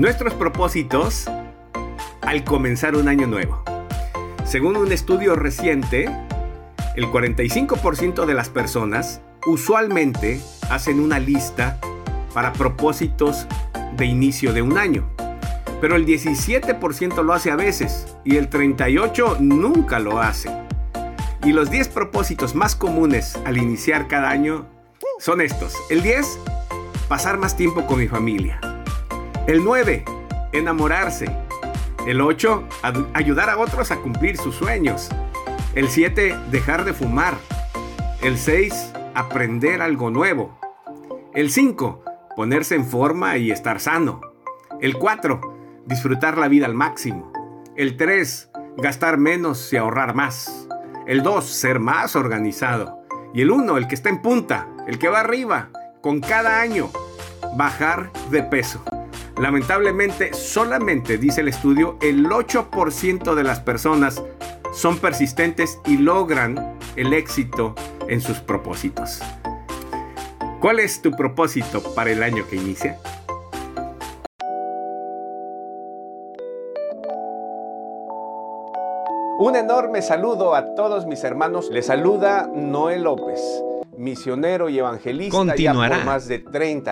Nuestros propósitos al comenzar un año nuevo. Según un estudio reciente, el 45% de las personas usualmente hacen una lista para propósitos de inicio de un año. Pero el 17% lo hace a veces y el 38% nunca lo hace. Y los 10 propósitos más comunes al iniciar cada año son estos. El 10, pasar más tiempo con mi familia. El 9, enamorarse. El 8, ayudar a otros a cumplir sus sueños. El 7, dejar de fumar. El 6, aprender algo nuevo. El 5, ponerse en forma y estar sano. El 4, disfrutar la vida al máximo. El 3, gastar menos y ahorrar más. El 2, ser más organizado. Y el 1, el que está en punta, el que va arriba, con cada año, bajar de peso. Lamentablemente, solamente, dice el estudio, el 8% de las personas son persistentes y logran el éxito en sus propósitos. ¿Cuál es tu propósito para el año que inicia? Un enorme saludo a todos mis hermanos. Les saluda Noel López, misionero y evangelista Continuará. ya por más de 30